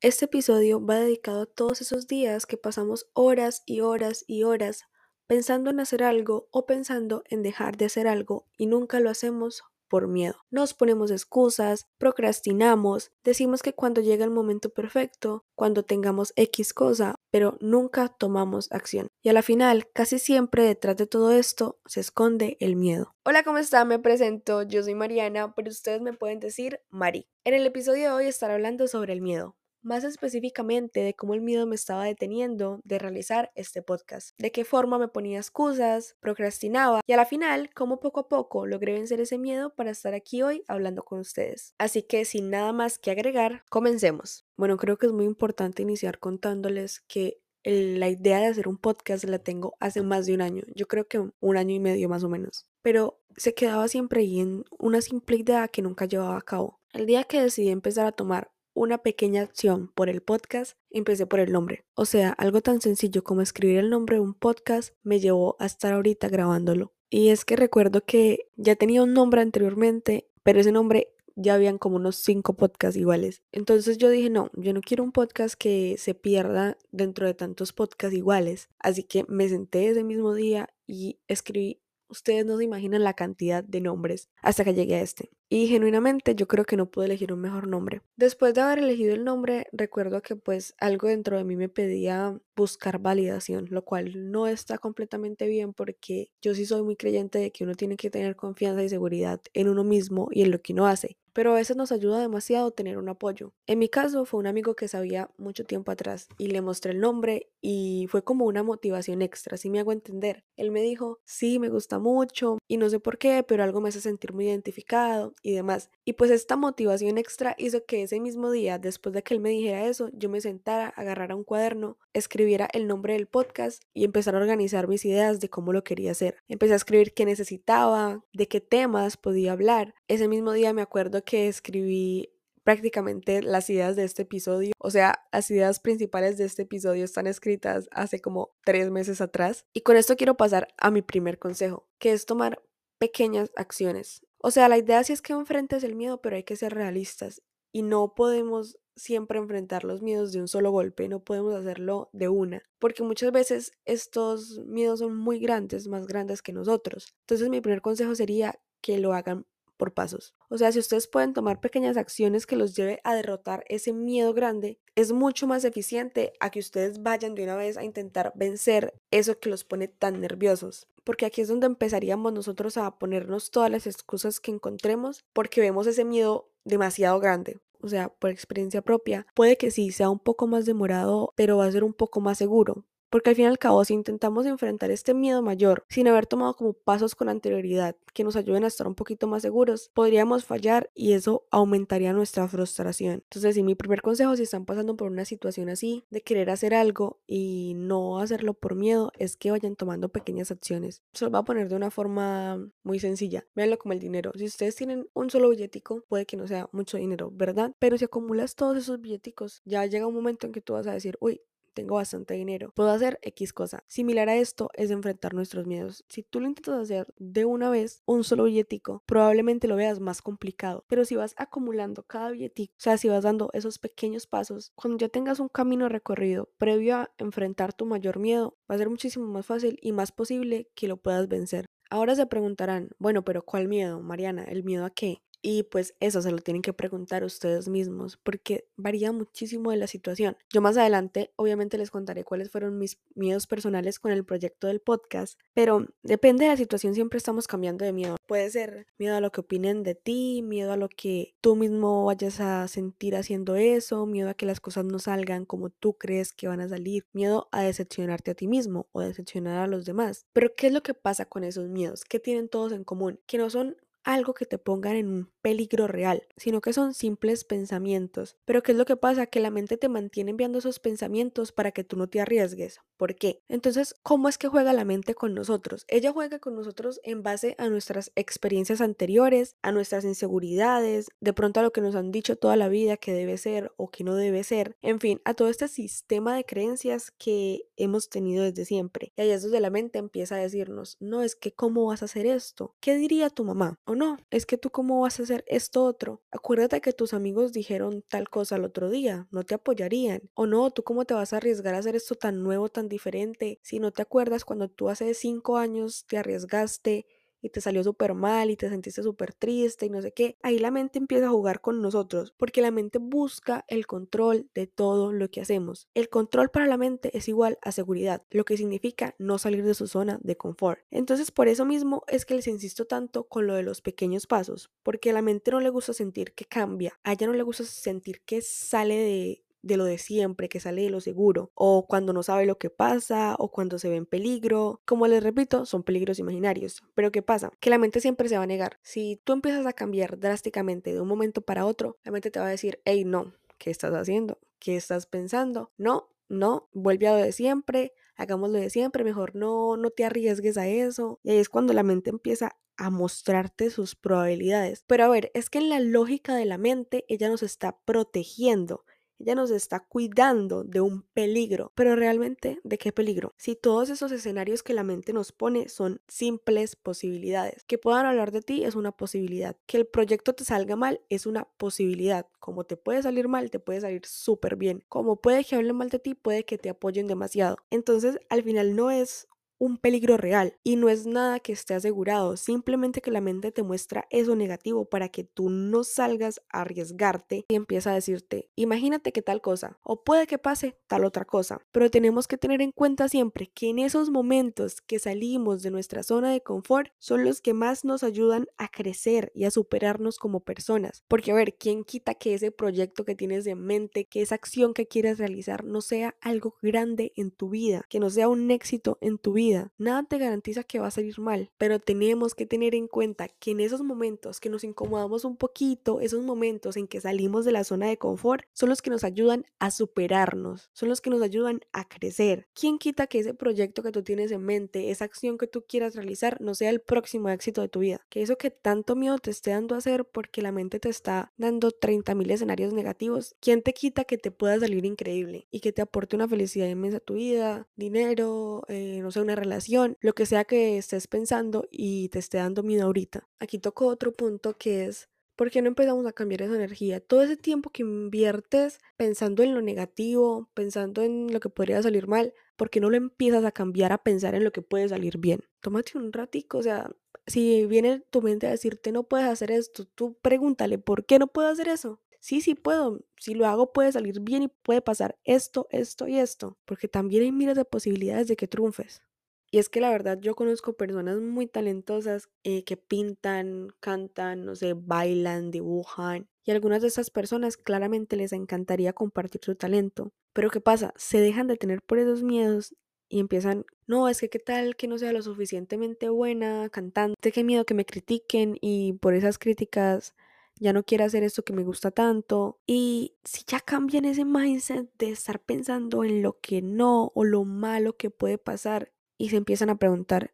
Este episodio va dedicado a todos esos días que pasamos horas y horas y horas pensando en hacer algo o pensando en dejar de hacer algo y nunca lo hacemos por miedo. Nos ponemos excusas, procrastinamos, decimos que cuando llega el momento perfecto, cuando tengamos X cosa, pero nunca tomamos acción. Y a la final, casi siempre detrás de todo esto se esconde el miedo. Hola, ¿cómo están? Me presento, yo soy Mariana, pero ustedes me pueden decir Mari. En el episodio de hoy estaré hablando sobre el miedo más específicamente de cómo el miedo me estaba deteniendo de realizar este podcast, de qué forma me ponía excusas, procrastinaba y a la final cómo poco a poco logré vencer ese miedo para estar aquí hoy hablando con ustedes. Así que sin nada más que agregar, comencemos. Bueno, creo que es muy importante iniciar contándoles que la idea de hacer un podcast la tengo hace más de un año, yo creo que un año y medio más o menos, pero se quedaba siempre ahí en una simple idea que nunca llevaba a cabo. El día que decidí empezar a tomar una pequeña acción por el podcast, empecé por el nombre. O sea, algo tan sencillo como escribir el nombre de un podcast me llevó a estar ahorita grabándolo. Y es que recuerdo que ya tenía un nombre anteriormente, pero ese nombre ya habían como unos cinco podcasts iguales. Entonces yo dije, no, yo no quiero un podcast que se pierda dentro de tantos podcasts iguales. Así que me senté ese mismo día y escribí Ustedes no se imaginan la cantidad de nombres hasta que llegué a este. Y genuinamente yo creo que no pude elegir un mejor nombre. Después de haber elegido el nombre, recuerdo que pues algo dentro de mí me pedía buscar validación, lo cual no está completamente bien porque yo sí soy muy creyente de que uno tiene que tener confianza y seguridad en uno mismo y en lo que uno hace pero a veces nos ayuda demasiado tener un apoyo. En mi caso fue un amigo que sabía mucho tiempo atrás y le mostré el nombre y fue como una motivación extra, si me hago entender. Él me dijo, sí, me gusta mucho y no sé por qué, pero algo me hace sentir muy identificado y demás. Y pues esta motivación extra hizo que ese mismo día, después de que él me dijera eso, yo me sentara, agarrara un cuaderno, escribiera el nombre del podcast y empezara a organizar mis ideas de cómo lo quería hacer. Empecé a escribir qué necesitaba, de qué temas podía hablar. Ese mismo día me acuerdo que escribí prácticamente las ideas de este episodio. O sea, las ideas principales de este episodio están escritas hace como tres meses atrás. Y con esto quiero pasar a mi primer consejo, que es tomar pequeñas acciones. O sea, la idea sí es que enfrentes el miedo, pero hay que ser realistas. Y no podemos siempre enfrentar los miedos de un solo golpe, no podemos hacerlo de una, porque muchas veces estos miedos son muy grandes, más grandes que nosotros. Entonces mi primer consejo sería que lo hagan por pasos. O sea, si ustedes pueden tomar pequeñas acciones que los lleve a derrotar ese miedo grande, es mucho más eficiente a que ustedes vayan de una vez a intentar vencer eso que los pone tan nerviosos. Porque aquí es donde empezaríamos nosotros a ponernos todas las excusas que encontremos porque vemos ese miedo demasiado grande. O sea, por experiencia propia, puede que sí sea un poco más demorado, pero va a ser un poco más seguro. Porque al fin y al cabo, si intentamos enfrentar este miedo mayor sin haber tomado como pasos con anterioridad que nos ayuden a estar un poquito más seguros, podríamos fallar y eso aumentaría nuestra frustración. Entonces, si mi primer consejo, si están pasando por una situación así, de querer hacer algo y no hacerlo por miedo, es que vayan tomando pequeñas acciones. Se lo voy a poner de una forma muy sencilla. Véanlo como el dinero. Si ustedes tienen un solo billetico, puede que no sea mucho dinero, ¿verdad? Pero si acumulas todos esos billeticos, ya llega un momento en que tú vas a decir, uy, tengo bastante dinero, puedo hacer X cosa. Similar a esto es enfrentar nuestros miedos. Si tú lo intentas hacer de una vez, un solo billetico, probablemente lo veas más complicado. Pero si vas acumulando cada billetico, o sea, si vas dando esos pequeños pasos, cuando ya tengas un camino recorrido previo a enfrentar tu mayor miedo, va a ser muchísimo más fácil y más posible que lo puedas vencer. Ahora se preguntarán, bueno, pero ¿cuál miedo, Mariana? ¿El miedo a qué? Y pues eso se lo tienen que preguntar ustedes mismos porque varía muchísimo de la situación. Yo más adelante obviamente les contaré cuáles fueron mis miedos personales con el proyecto del podcast, pero depende de la situación siempre estamos cambiando de miedo. Puede ser miedo a lo que opinen de ti, miedo a lo que tú mismo vayas a sentir haciendo eso, miedo a que las cosas no salgan como tú crees que van a salir, miedo a decepcionarte a ti mismo o decepcionar a los demás. Pero ¿qué es lo que pasa con esos miedos? ¿Qué tienen todos en común? Que no son algo que te pongan en un peligro real, sino que son simples pensamientos. Pero ¿qué es lo que pasa? Que la mente te mantiene enviando esos pensamientos para que tú no te arriesgues. ¿Por qué? Entonces, ¿cómo es que juega la mente con nosotros? Ella juega con nosotros en base a nuestras experiencias anteriores, a nuestras inseguridades, de pronto a lo que nos han dicho toda la vida que debe ser o que no debe ser, en fin, a todo este sistema de creencias que hemos tenido desde siempre. Y ahí es donde la mente empieza a decirnos, no, es que cómo vas a hacer esto, ¿qué diría tu mamá? O no, es que tú cómo vas a hacer esto otro. Acuérdate que tus amigos dijeron tal cosa el otro día, no te apoyarían. O no, tú cómo te vas a arriesgar a hacer esto tan nuevo, tan diferente, si no te acuerdas cuando tú hace cinco años te arriesgaste y te salió súper mal y te sentiste súper triste y no sé qué, ahí la mente empieza a jugar con nosotros porque la mente busca el control de todo lo que hacemos. El control para la mente es igual a seguridad, lo que significa no salir de su zona de confort. Entonces por eso mismo es que les insisto tanto con lo de los pequeños pasos, porque a la mente no le gusta sentir que cambia, a ella no le gusta sentir que sale de de lo de siempre, que sale de lo seguro, o cuando no sabe lo que pasa, o cuando se ve en peligro. Como les repito, son peligros imaginarios. Pero ¿qué pasa? Que la mente siempre se va a negar. Si tú empiezas a cambiar drásticamente de un momento para otro, la mente te va a decir, hey, no, ¿qué estás haciendo? ¿Qué estás pensando? No, no, vuelve a lo de siempre, hagamos lo de siempre, mejor no, no te arriesgues a eso. Y ahí es cuando la mente empieza a mostrarte sus probabilidades. Pero a ver, es que en la lógica de la mente ella nos está protegiendo, ella nos está cuidando de un peligro, pero realmente, ¿de qué peligro? Si todos esos escenarios que la mente nos pone son simples posibilidades. Que puedan hablar de ti es una posibilidad. Que el proyecto te salga mal es una posibilidad. Como te puede salir mal, te puede salir súper bien. Como puede que hablen mal de ti, puede que te apoyen demasiado. Entonces, al final no es un peligro real y no es nada que esté asegurado, simplemente que la mente te muestra eso negativo para que tú no salgas a arriesgarte y empieza a decirte, imagínate que tal cosa o puede que pase tal otra cosa, pero tenemos que tener en cuenta siempre que en esos momentos que salimos de nuestra zona de confort son los que más nos ayudan a crecer y a superarnos como personas, porque a ver, ¿quién quita que ese proyecto que tienes en mente, que esa acción que quieres realizar no sea algo grande en tu vida, que no sea un éxito en tu vida? Nada te garantiza que va a salir mal, pero tenemos que tener en cuenta que en esos momentos que nos incomodamos un poquito, esos momentos en que salimos de la zona de confort, son los que nos ayudan a superarnos, son los que nos ayudan a crecer. ¿Quién quita que ese proyecto que tú tienes en mente, esa acción que tú quieras realizar, no sea el próximo éxito de tu vida? Que eso que tanto miedo te esté dando a hacer porque la mente te está dando 30.000 escenarios negativos, ¿quién te quita que te pueda salir increíble y que te aporte una felicidad inmensa a tu vida, dinero, eh, no sé, una relación, lo que sea que estés pensando y te esté dando miedo ahorita. Aquí toco otro punto que es ¿Por qué no empezamos a cambiar esa energía? Todo ese tiempo que inviertes pensando en lo negativo, pensando en lo que podría salir mal, ¿por qué no lo empiezas a cambiar a pensar en lo que puede salir bien? Tómate un ratico, o sea, si viene tu mente a decirte no puedes hacer esto, tú pregúntale, ¿por qué no puedo hacer eso? Sí, sí puedo, si lo hago puede salir bien y puede pasar esto, esto y esto, porque también hay miles de posibilidades de que triunfes. Y es que la verdad yo conozco personas muy talentosas eh, que pintan, cantan, no sé, bailan, dibujan. Y algunas de esas personas claramente les encantaría compartir su talento. Pero ¿qué pasa? Se dejan de tener por esos miedos y empiezan, no, es que qué tal que no sea lo suficientemente buena cantante, qué miedo que me critiquen y por esas críticas ya no quiero hacer esto que me gusta tanto. Y si ya cambian ese mindset de estar pensando en lo que no o lo malo que puede pasar y se empiezan a preguntar,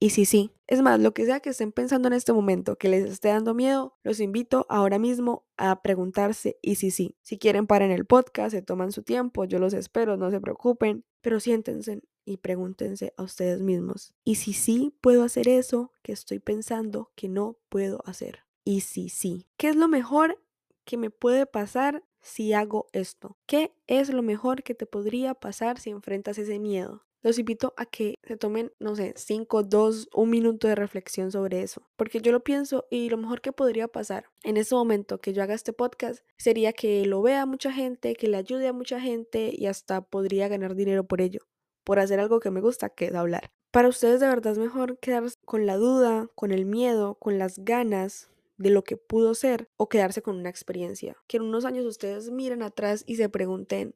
¿y si sí? Es más, lo que sea que estén pensando en este momento, que les esté dando miedo, los invito ahora mismo a preguntarse, ¿y si sí? Si quieren en el podcast, se toman su tiempo, yo los espero, no se preocupen, pero siéntense y pregúntense a ustedes mismos, ¿y si sí puedo hacer eso que estoy pensando que no puedo hacer? ¿Y si sí? ¿Qué es lo mejor que me puede pasar si hago esto? ¿Qué es lo mejor que te podría pasar si enfrentas ese miedo? Los invito a que se tomen, no sé, 5, 2, un minuto de reflexión sobre eso. Porque yo lo pienso y lo mejor que podría pasar en ese momento que yo haga este podcast sería que lo vea mucha gente, que le ayude a mucha gente y hasta podría ganar dinero por ello, por hacer algo que me gusta, que es hablar. Para ustedes de verdad es mejor quedarse con la duda, con el miedo, con las ganas de lo que pudo ser o quedarse con una experiencia. Que en unos años ustedes miren atrás y se pregunten,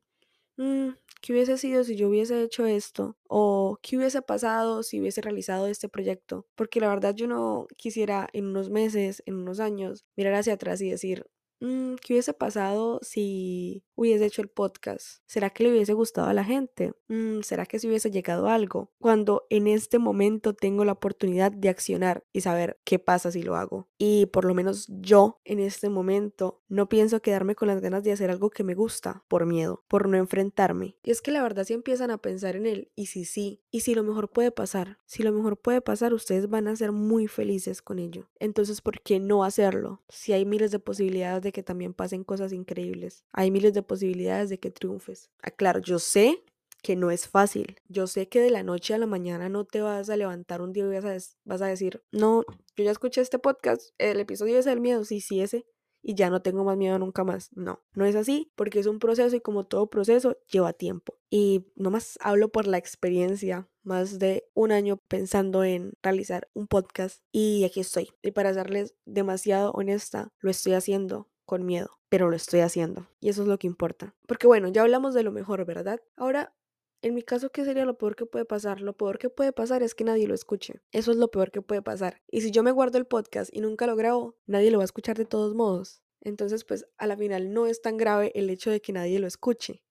Mm, ¿qué hubiese sido si yo hubiese hecho esto? ¿O qué hubiese pasado si hubiese realizado este proyecto? Porque la verdad yo no quisiera en unos meses, en unos años, mirar hacia atrás y decir, mm, ¿qué hubiese pasado si hubiese hecho el podcast? ¿Será que le hubiese gustado a la gente? Mm, ¿Será que se hubiese llegado algo? Cuando en este momento tengo la oportunidad de accionar y saber qué pasa si lo hago. Y por lo menos yo en este momento no pienso quedarme con las ganas de hacer algo que me gusta por miedo, por no enfrentarme. Y es que la verdad si empiezan a pensar en él y si sí, y si lo mejor puede pasar, si lo mejor puede pasar, ustedes van a ser muy felices con ello. Entonces, ¿por qué no hacerlo? Si hay miles de posibilidades de que también pasen cosas increíbles. Hay miles de posibilidades de que triunfes. Aclaro, yo sé que no es fácil. Yo sé que de la noche a la mañana no te vas a levantar un día y vas a, vas a decir, no, yo ya escuché este podcast, el episodio es el miedo, sí, sí, ese, y ya no tengo más miedo nunca más. No, no es así, porque es un proceso y como todo proceso lleva tiempo. Y nomás hablo por la experiencia, más de un año pensando en realizar un podcast y aquí estoy. Y para serles demasiado honesta, lo estoy haciendo con miedo, pero lo estoy haciendo. Y eso es lo que importa. Porque bueno, ya hablamos de lo mejor, ¿verdad? Ahora en mi caso, ¿qué sería lo peor que puede pasar? Lo peor que puede pasar es que nadie lo escuche. Eso es lo peor que puede pasar. Y si yo me guardo el podcast y nunca lo grabo, nadie lo va a escuchar de todos modos. Entonces, pues a la final no es tan grave el hecho de que nadie lo escuche.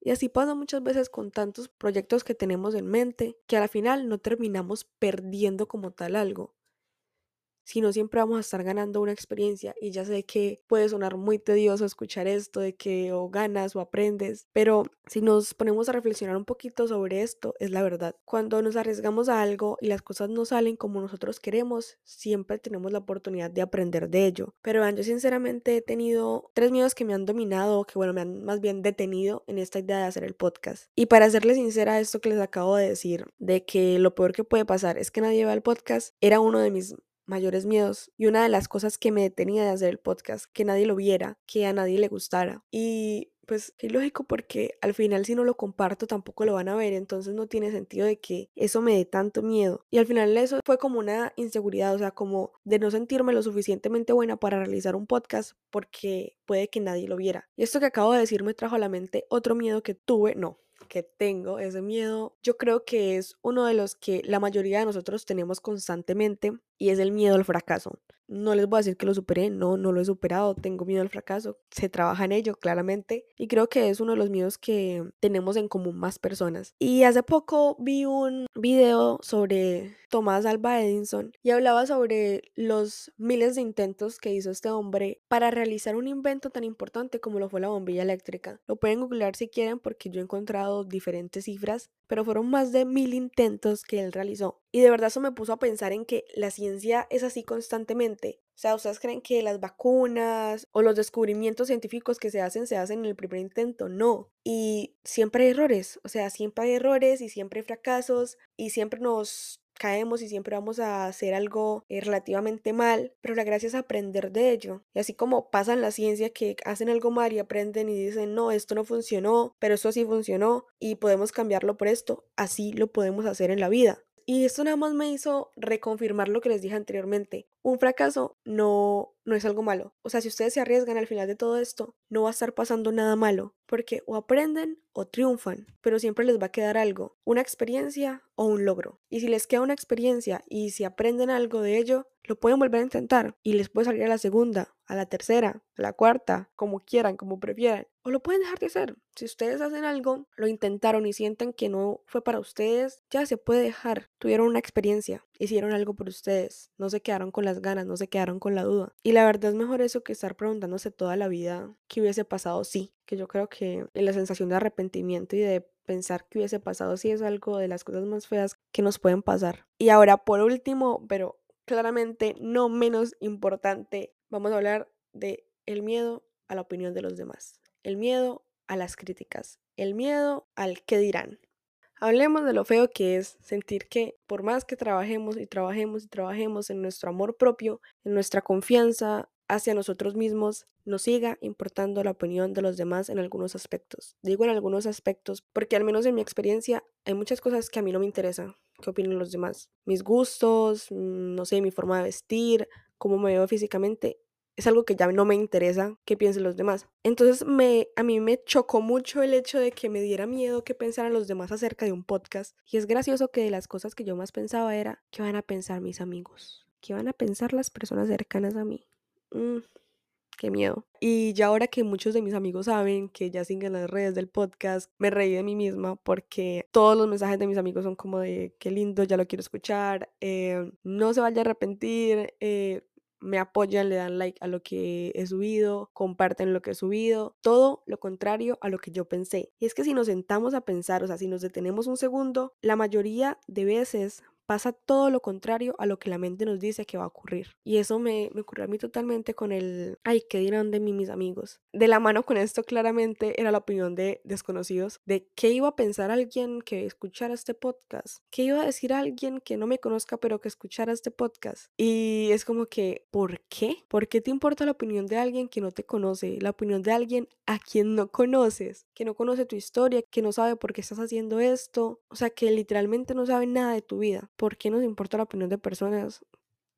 Y así pasa muchas veces con tantos proyectos que tenemos en mente, que a la final no terminamos perdiendo como tal algo, sino siempre vamos a estar ganando una experiencia y ya sé que puede sonar muy tedioso escuchar esto de que o ganas o aprendes, pero si nos ponemos a reflexionar un poquito sobre esto, es la verdad. Cuando nos arriesgamos a algo y las cosas no salen como nosotros queremos, siempre tenemos la oportunidad de aprender de ello. Pero yo sinceramente he tenido tres miedos que me han dominado, que bueno, me han más bien detenido en esta idea de hacer el podcast. Y para serles sincera, esto que les acabo de decir, de que lo peor que puede pasar es que nadie vea el podcast, era uno de mis mayores miedos y una de las cosas que me detenía de hacer el podcast, que nadie lo viera, que a nadie le gustara. Y pues es lógico porque al final si no lo comparto tampoco lo van a ver, entonces no tiene sentido de que eso me dé tanto miedo. Y al final eso fue como una inseguridad, o sea, como de no sentirme lo suficientemente buena para realizar un podcast porque puede que nadie lo viera. Y esto que acabo de decir me trajo a la mente otro miedo que tuve, no, que tengo, ese miedo, yo creo que es uno de los que la mayoría de nosotros tenemos constantemente y es el miedo al fracaso. No les voy a decir que lo superé, no, no lo he superado, tengo miedo al fracaso, se trabaja en ello claramente y creo que es uno de los miedos que tenemos en común más personas. Y hace poco vi un video sobre Tomás Alba Edison y hablaba sobre los miles de intentos que hizo este hombre para realizar un invento tan importante como lo fue la bombilla eléctrica. Lo pueden googlear si quieren porque yo he encontrado diferentes cifras, pero fueron más de mil intentos que él realizó. Y de verdad eso me puso a pensar en que la ciencia es así constantemente. O sea, ¿ustedes creen que las vacunas o los descubrimientos científicos que se hacen se hacen en el primer intento? No. Y siempre hay errores. O sea, siempre hay errores y siempre hay fracasos y siempre nos caemos y siempre vamos a hacer algo eh, relativamente mal, pero la gracia es aprender de ello. Y así como pasa en la ciencia que hacen algo mal y aprenden y dicen, no, esto no funcionó, pero esto sí funcionó y podemos cambiarlo por esto, así lo podemos hacer en la vida. Y esto nada más me hizo reconfirmar lo que les dije anteriormente. Un fracaso no, no es algo malo. O sea, si ustedes se arriesgan al final de todo esto, no va a estar pasando nada malo, porque o aprenden o triunfan, pero siempre les va a quedar algo, una experiencia o un logro. Y si les queda una experiencia y si aprenden algo de ello, lo pueden volver a intentar y les puede salir a la segunda, a la tercera, a la cuarta, como quieran, como prefieran. O lo pueden dejar de hacer. Si ustedes hacen algo, lo intentaron y sienten que no fue para ustedes, ya se puede dejar. Tuvieron una experiencia, hicieron algo por ustedes, no se quedaron con las ganas, no se quedaron con la duda. La verdad es mejor eso que estar preguntándose toda la vida qué hubiese pasado sí, que yo creo que la sensación de arrepentimiento y de pensar que hubiese pasado sí es algo de las cosas más feas que nos pueden pasar. Y ahora, por último, pero claramente no menos importante, vamos a hablar de el miedo a la opinión de los demás, el miedo a las críticas, el miedo al qué dirán. Hablemos de lo feo que es sentir que por más que trabajemos y trabajemos y trabajemos en nuestro amor propio, en nuestra confianza hacia nosotros mismos, nos siga importando la opinión de los demás en algunos aspectos. Digo en algunos aspectos porque al menos en mi experiencia hay muchas cosas que a mí no me interesan qué opinan los demás. Mis gustos, mm, no sé, mi forma de vestir, cómo me veo físicamente, es algo que ya no me interesa qué piensen los demás. Entonces me, a mí me chocó mucho el hecho de que me diera miedo que pensaran los demás acerca de un podcast. Y es gracioso que de las cosas que yo más pensaba era, ¿qué van a pensar mis amigos? ¿Qué van a pensar las personas cercanas a mí? Mm, qué miedo. Y ya ahora que muchos de mis amigos saben que ya siguen las redes del podcast, me reí de mí misma porque todos los mensajes de mis amigos son como de qué lindo, ya lo quiero escuchar, eh, no se vaya a arrepentir, eh, me apoyan, le dan like a lo que he subido, comparten lo que he subido, todo lo contrario a lo que yo pensé. Y es que si nos sentamos a pensar, o sea, si nos detenemos un segundo, la mayoría de veces pasa todo lo contrario a lo que la mente nos dice que va a ocurrir. Y eso me, me ocurrió a mí totalmente con el, ay, ¿qué dirán de mí mis amigos? De la mano con esto claramente era la opinión de desconocidos, de qué iba a pensar alguien que escuchara este podcast, qué iba a decir alguien que no me conozca pero que escuchara este podcast. Y es como que, ¿por qué? ¿Por qué te importa la opinión de alguien que no te conoce? La opinión de alguien a quien no conoces, que no conoce tu historia, que no sabe por qué estás haciendo esto, o sea, que literalmente no sabe nada de tu vida. ¿Por qué nos importa la opinión de personas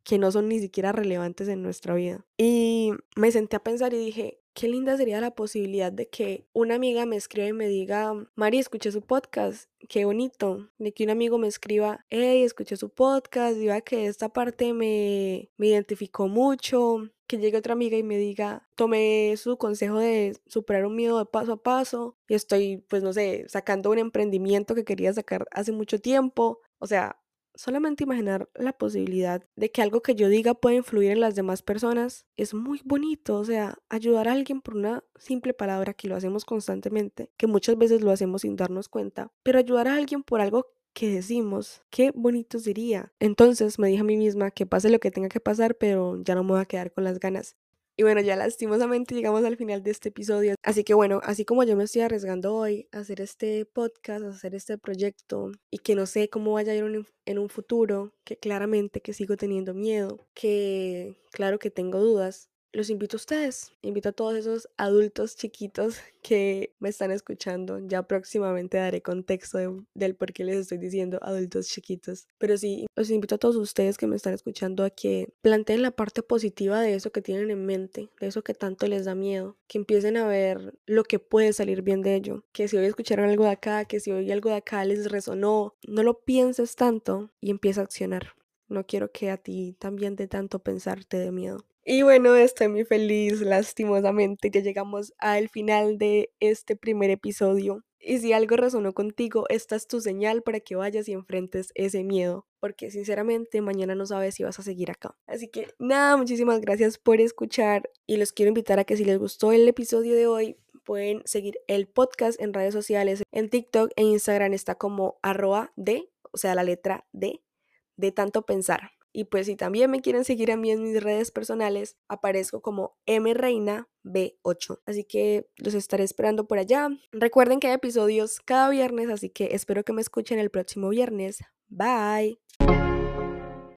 que no son ni siquiera relevantes en nuestra vida? Y me senté a pensar y dije, qué linda sería la posibilidad de que una amiga me escriba y me diga, Mari, escuché su podcast, qué bonito. De que un amigo me escriba, hey, escuché su podcast, diga que esta parte me, me identificó mucho. Que llegue otra amiga y me diga, tomé su consejo de superar un miedo de paso a paso y estoy, pues no sé, sacando un emprendimiento que quería sacar hace mucho tiempo. O sea, Solamente imaginar la posibilidad de que algo que yo diga pueda influir en las demás personas es muy bonito. O sea, ayudar a alguien por una simple palabra que lo hacemos constantemente, que muchas veces lo hacemos sin darnos cuenta, pero ayudar a alguien por algo que decimos, qué bonito sería. Entonces me dije a mí misma que pase lo que tenga que pasar, pero ya no me voy a quedar con las ganas. Y bueno, ya lastimosamente llegamos al final de este episodio. Así que bueno, así como yo me estoy arriesgando hoy a hacer este podcast, a hacer este proyecto y que no sé cómo vaya a ir en un futuro, que claramente que sigo teniendo miedo, que claro que tengo dudas, los invito a ustedes, invito a todos esos adultos chiquitos que me están escuchando. Ya próximamente daré contexto del por qué les estoy diciendo adultos chiquitos. Pero sí, los invito a todos ustedes que me están escuchando a que planteen la parte positiva de eso que tienen en mente, de eso que tanto les da miedo, que empiecen a ver lo que puede salir bien de ello, que si hoy escucharon algo de acá, que si hoy algo de acá les resonó, no lo pienses tanto y empieza a accionar. No quiero que a ti también de tanto pensarte de miedo. Y bueno, estoy muy feliz, lastimosamente, que llegamos al final de este primer episodio. Y si algo resonó contigo, esta es tu señal para que vayas y enfrentes ese miedo, porque sinceramente mañana no sabes si vas a seguir acá. Así que nada, muchísimas gracias por escuchar y los quiero invitar a que si les gustó el episodio de hoy, pueden seguir el podcast en redes sociales, en TikTok e Instagram está como arroba de, o sea, la letra D, de tanto pensar. Y pues si también me quieren seguir a mí en mis redes personales, aparezco como mreina B8. Así que los estaré esperando por allá. Recuerden que hay episodios cada viernes, así que espero que me escuchen el próximo viernes. Bye.